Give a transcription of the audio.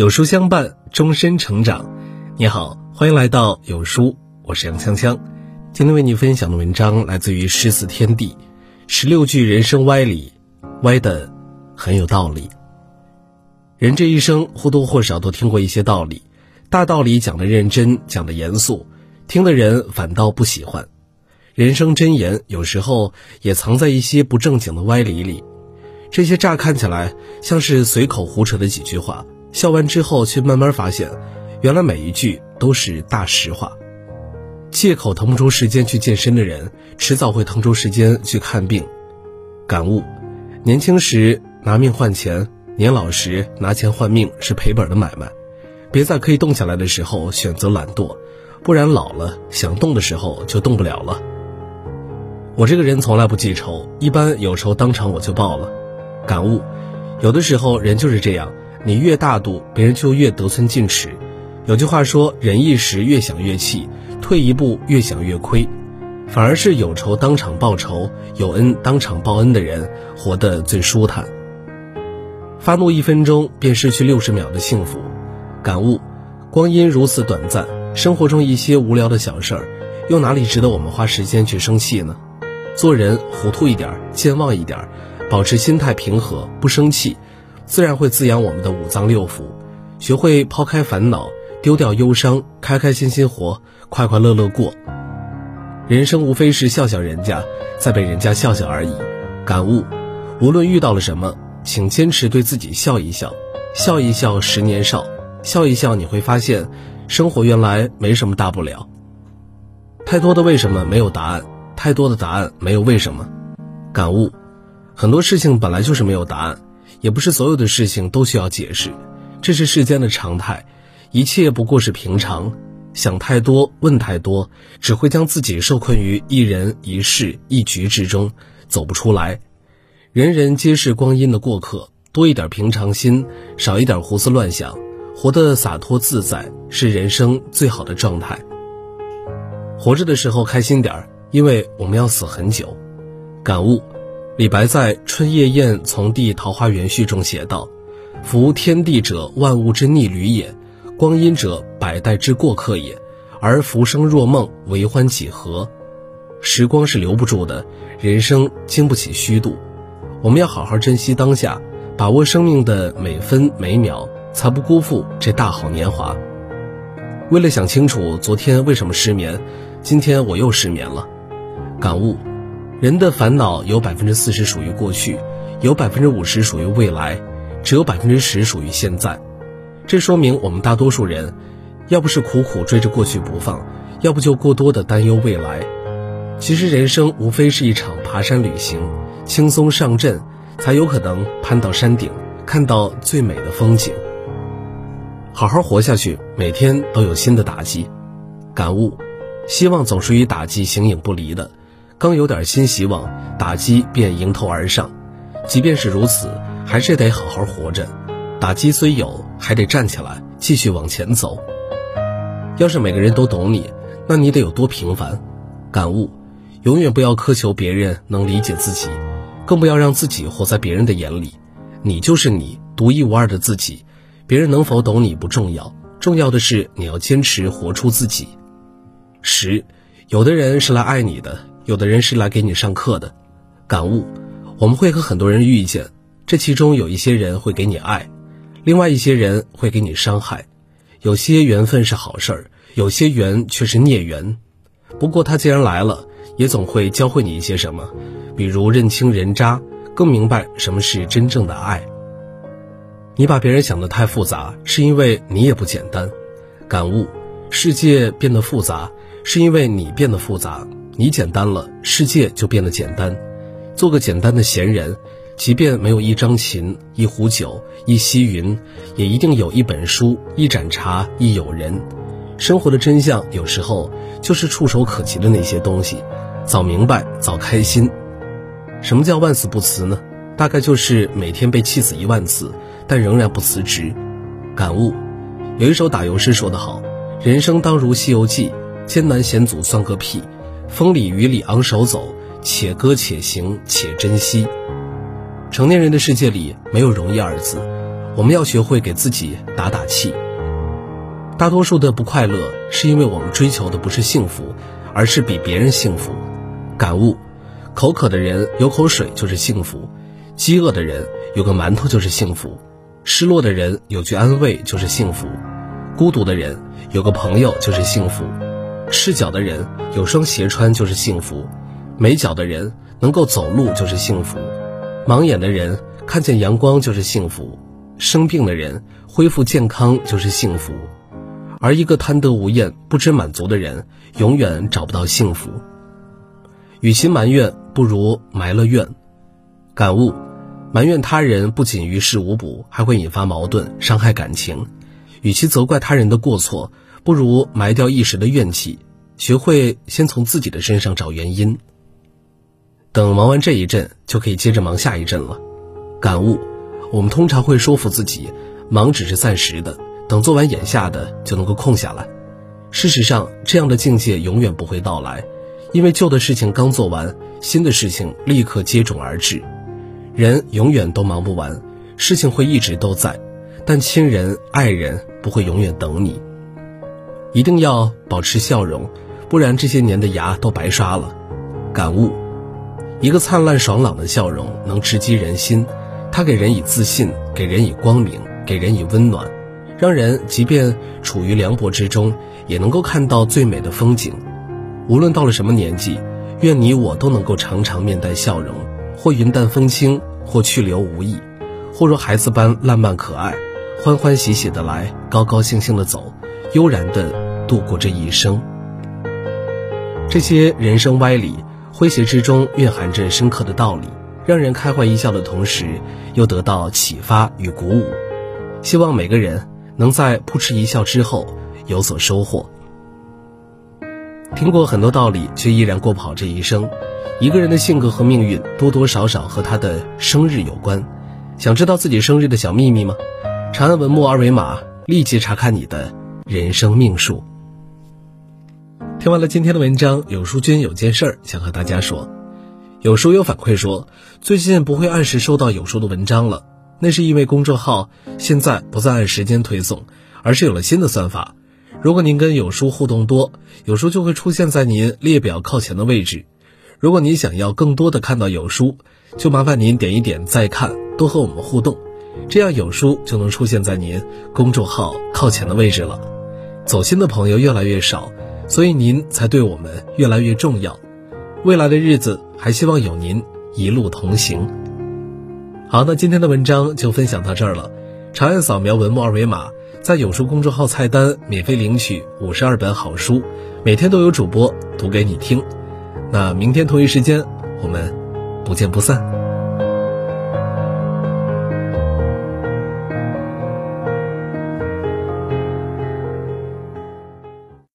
有书相伴，终身成长。你好，欢迎来到有书，我是杨锵锵。今天为你分享的文章来自于诗词天地，十六句人生歪理，歪的很有道理。人这一生或多或少都听过一些道理，大道理讲的认真，讲的严肃，听的人反倒不喜欢。人生箴言有时候也藏在一些不正经的歪理里，这些乍看起来像是随口胡扯的几句话。笑完之后，却慢慢发现，原来每一句都是大实话。借口腾不出时间去健身的人，迟早会腾出时间去看病。感悟：年轻时拿命换钱，年老时拿钱换命是赔本的买卖。别在可以动起来的时候选择懒惰，不然老了想动的时候就动不了了。我这个人从来不记仇，一般有仇当场我就报了。感悟：有的时候人就是这样。你越大度，别人就越得寸进尺。有句话说：“忍一时，越想越气；退一步，越想越亏。”反而是有仇当场报仇，有恩当场报恩的人，活得最舒坦。发怒一分钟，便失去六十秒的幸福。感悟：光阴如此短暂，生活中一些无聊的小事儿，又哪里值得我们花时间去生气呢？做人糊涂一点，健忘一点，保持心态平和，不生气。自然会滋养我们的五脏六腑，学会抛开烦恼，丢掉忧伤，开开心心活，快快乐乐过。人生无非是笑笑人家，再被人家笑笑而已。感悟：无论遇到了什么，请坚持对自己笑一笑，笑一笑十年少，笑一笑你会发现，生活原来没什么大不了。太多的为什么没有答案，太多的答案没有为什么。感悟：很多事情本来就是没有答案。也不是所有的事情都需要解释，这是世间的常态，一切不过是平常。想太多，问太多，只会将自己受困于一人一事一局之中，走不出来。人人皆是光阴的过客，多一点平常心，少一点胡思乱想，活得洒脱自在，是人生最好的状态。活着的时候开心点儿，因为我们要死很久。感悟。李白在《春夜宴从弟桃花源序》中写道：“夫天地者，万物之逆旅也；光阴者，百代之过客也。而浮生若梦，为欢几何？时光是留不住的，人生经不起虚度。我们要好好珍惜当下，把握生命的每分每秒，才不辜负这大好年华。”为了想清楚昨天为什么失眠，今天我又失眠了。感悟。人的烦恼有百分之四十属于过去，有百分之五十属于未来，只有百分之十属于现在。这说明我们大多数人，要不是苦苦追着过去不放，要不就过多的担忧未来。其实人生无非是一场爬山旅行，轻松上阵，才有可能攀到山顶，看到最美的风景。好好活下去，每天都有新的打击。感悟：希望总是与打击形影不离的。刚有点新希望，打击便迎头而上。即便是如此，还是得好好活着。打击虽有，还得站起来，继续往前走。要是每个人都懂你，那你得有多平凡？感悟：永远不要苛求别人能理解自己，更不要让自己活在别人的眼里。你就是你，独一无二的自己。别人能否懂你不重要，重要的是你要坚持活出自己。十，有的人是来爱你的。有的人是来给你上课的，感悟。我们会和很多人遇见，这其中有一些人会给你爱，另外一些人会给你伤害。有些缘分是好事儿，有些缘却是孽缘。不过他既然来了，也总会教会你一些什么，比如认清人渣，更明白什么是真正的爱。你把别人想得太复杂，是因为你也不简单。感悟：世界变得复杂，是因为你变得复杂。你简单了，世界就变得简单。做个简单的闲人，即便没有一张琴、一壶酒、一溪云，也一定有一本书、一盏茶、一友人。生活的真相，有时候就是触手可及的那些东西。早明白，早开心。什么叫万死不辞呢？大概就是每天被气死一万次，但仍然不辞职。感悟：有一首打油诗说得好：“人生当如西游记，艰难险阻算个屁。”风里雨里昂首走，且歌且行且珍惜。成年人的世界里没有容易二字，我们要学会给自己打打气。大多数的不快乐，是因为我们追求的不是幸福，而是比别人幸福。感悟：口渴的人有口水就是幸福，饥饿的人有个馒头就是幸福，失落的人有句安慰就是幸福，孤独的人有个朋友就是幸福，赤脚的人有双鞋穿就是幸福，没脚的人能够走路就是幸福，盲眼的人看见阳光就是幸福，生病的人恢复健康就是幸福，而一个贪得无厌、不知满足的人，永远找不到幸福。与其埋怨，不如埋了怨。感悟：埋怨他人不仅于事无补，还会引发矛盾，伤害感情。与其责怪他人的过错，不如埋掉一时的怨气，学会先从自己的身上找原因。等忙完这一阵，就可以接着忙下一阵了。感悟：我们通常会说服自己，忙只是暂时的，等做完眼下的就能够空下来。事实上，这样的境界永远不会到来。因为旧的事情刚做完，新的事情立刻接踵而至。人永远都忙不完，事情会一直都在，但亲人、爱人不会永远等你。一定要保持笑容，不然这些年的牙都白刷了。感悟：一个灿烂爽朗的笑容能直击人心，它给人以自信，给人以光明，给人以温暖，让人即便处于凉薄之中，也能够看到最美的风景。无论到了什么年纪，愿你我都能够常常面带笑容，或云淡风轻，或去留无意，或如孩子般烂漫可爱，欢欢喜喜的来，高高兴兴的走，悠然的度过这一生。这些人生歪理，诙谐之中蕴含着深刻的道理，让人开怀一笑的同时，又得到启发与鼓舞。希望每个人能在扑哧一笑之后有所收获。听过很多道理，却依然过不好这一生。一个人的性格和命运，多多少少和他的生日有关。想知道自己生日的小秘密吗？长按文末二维码，立即查看你的人生命数。听完了今天的文章，有书君有件事儿想和大家说。有书友反馈说，最近不会按时收到有书的文章了，那是因为公众号现在不再按时间推送，而是有了新的算法。如果您跟有书互动多，有书就会出现在您列表靠前的位置。如果您想要更多的看到有书，就麻烦您点一点再看，多和我们互动，这样有书就能出现在您公众号靠前的位置了。走心的朋友越来越少，所以您才对我们越来越重要。未来的日子还希望有您一路同行。好，那今天的文章就分享到这儿了。长按扫描文末二维码。在有书公众号菜单免费领取五十二本好书，每天都有主播读给你听。那明天同一时间，我们不见不散。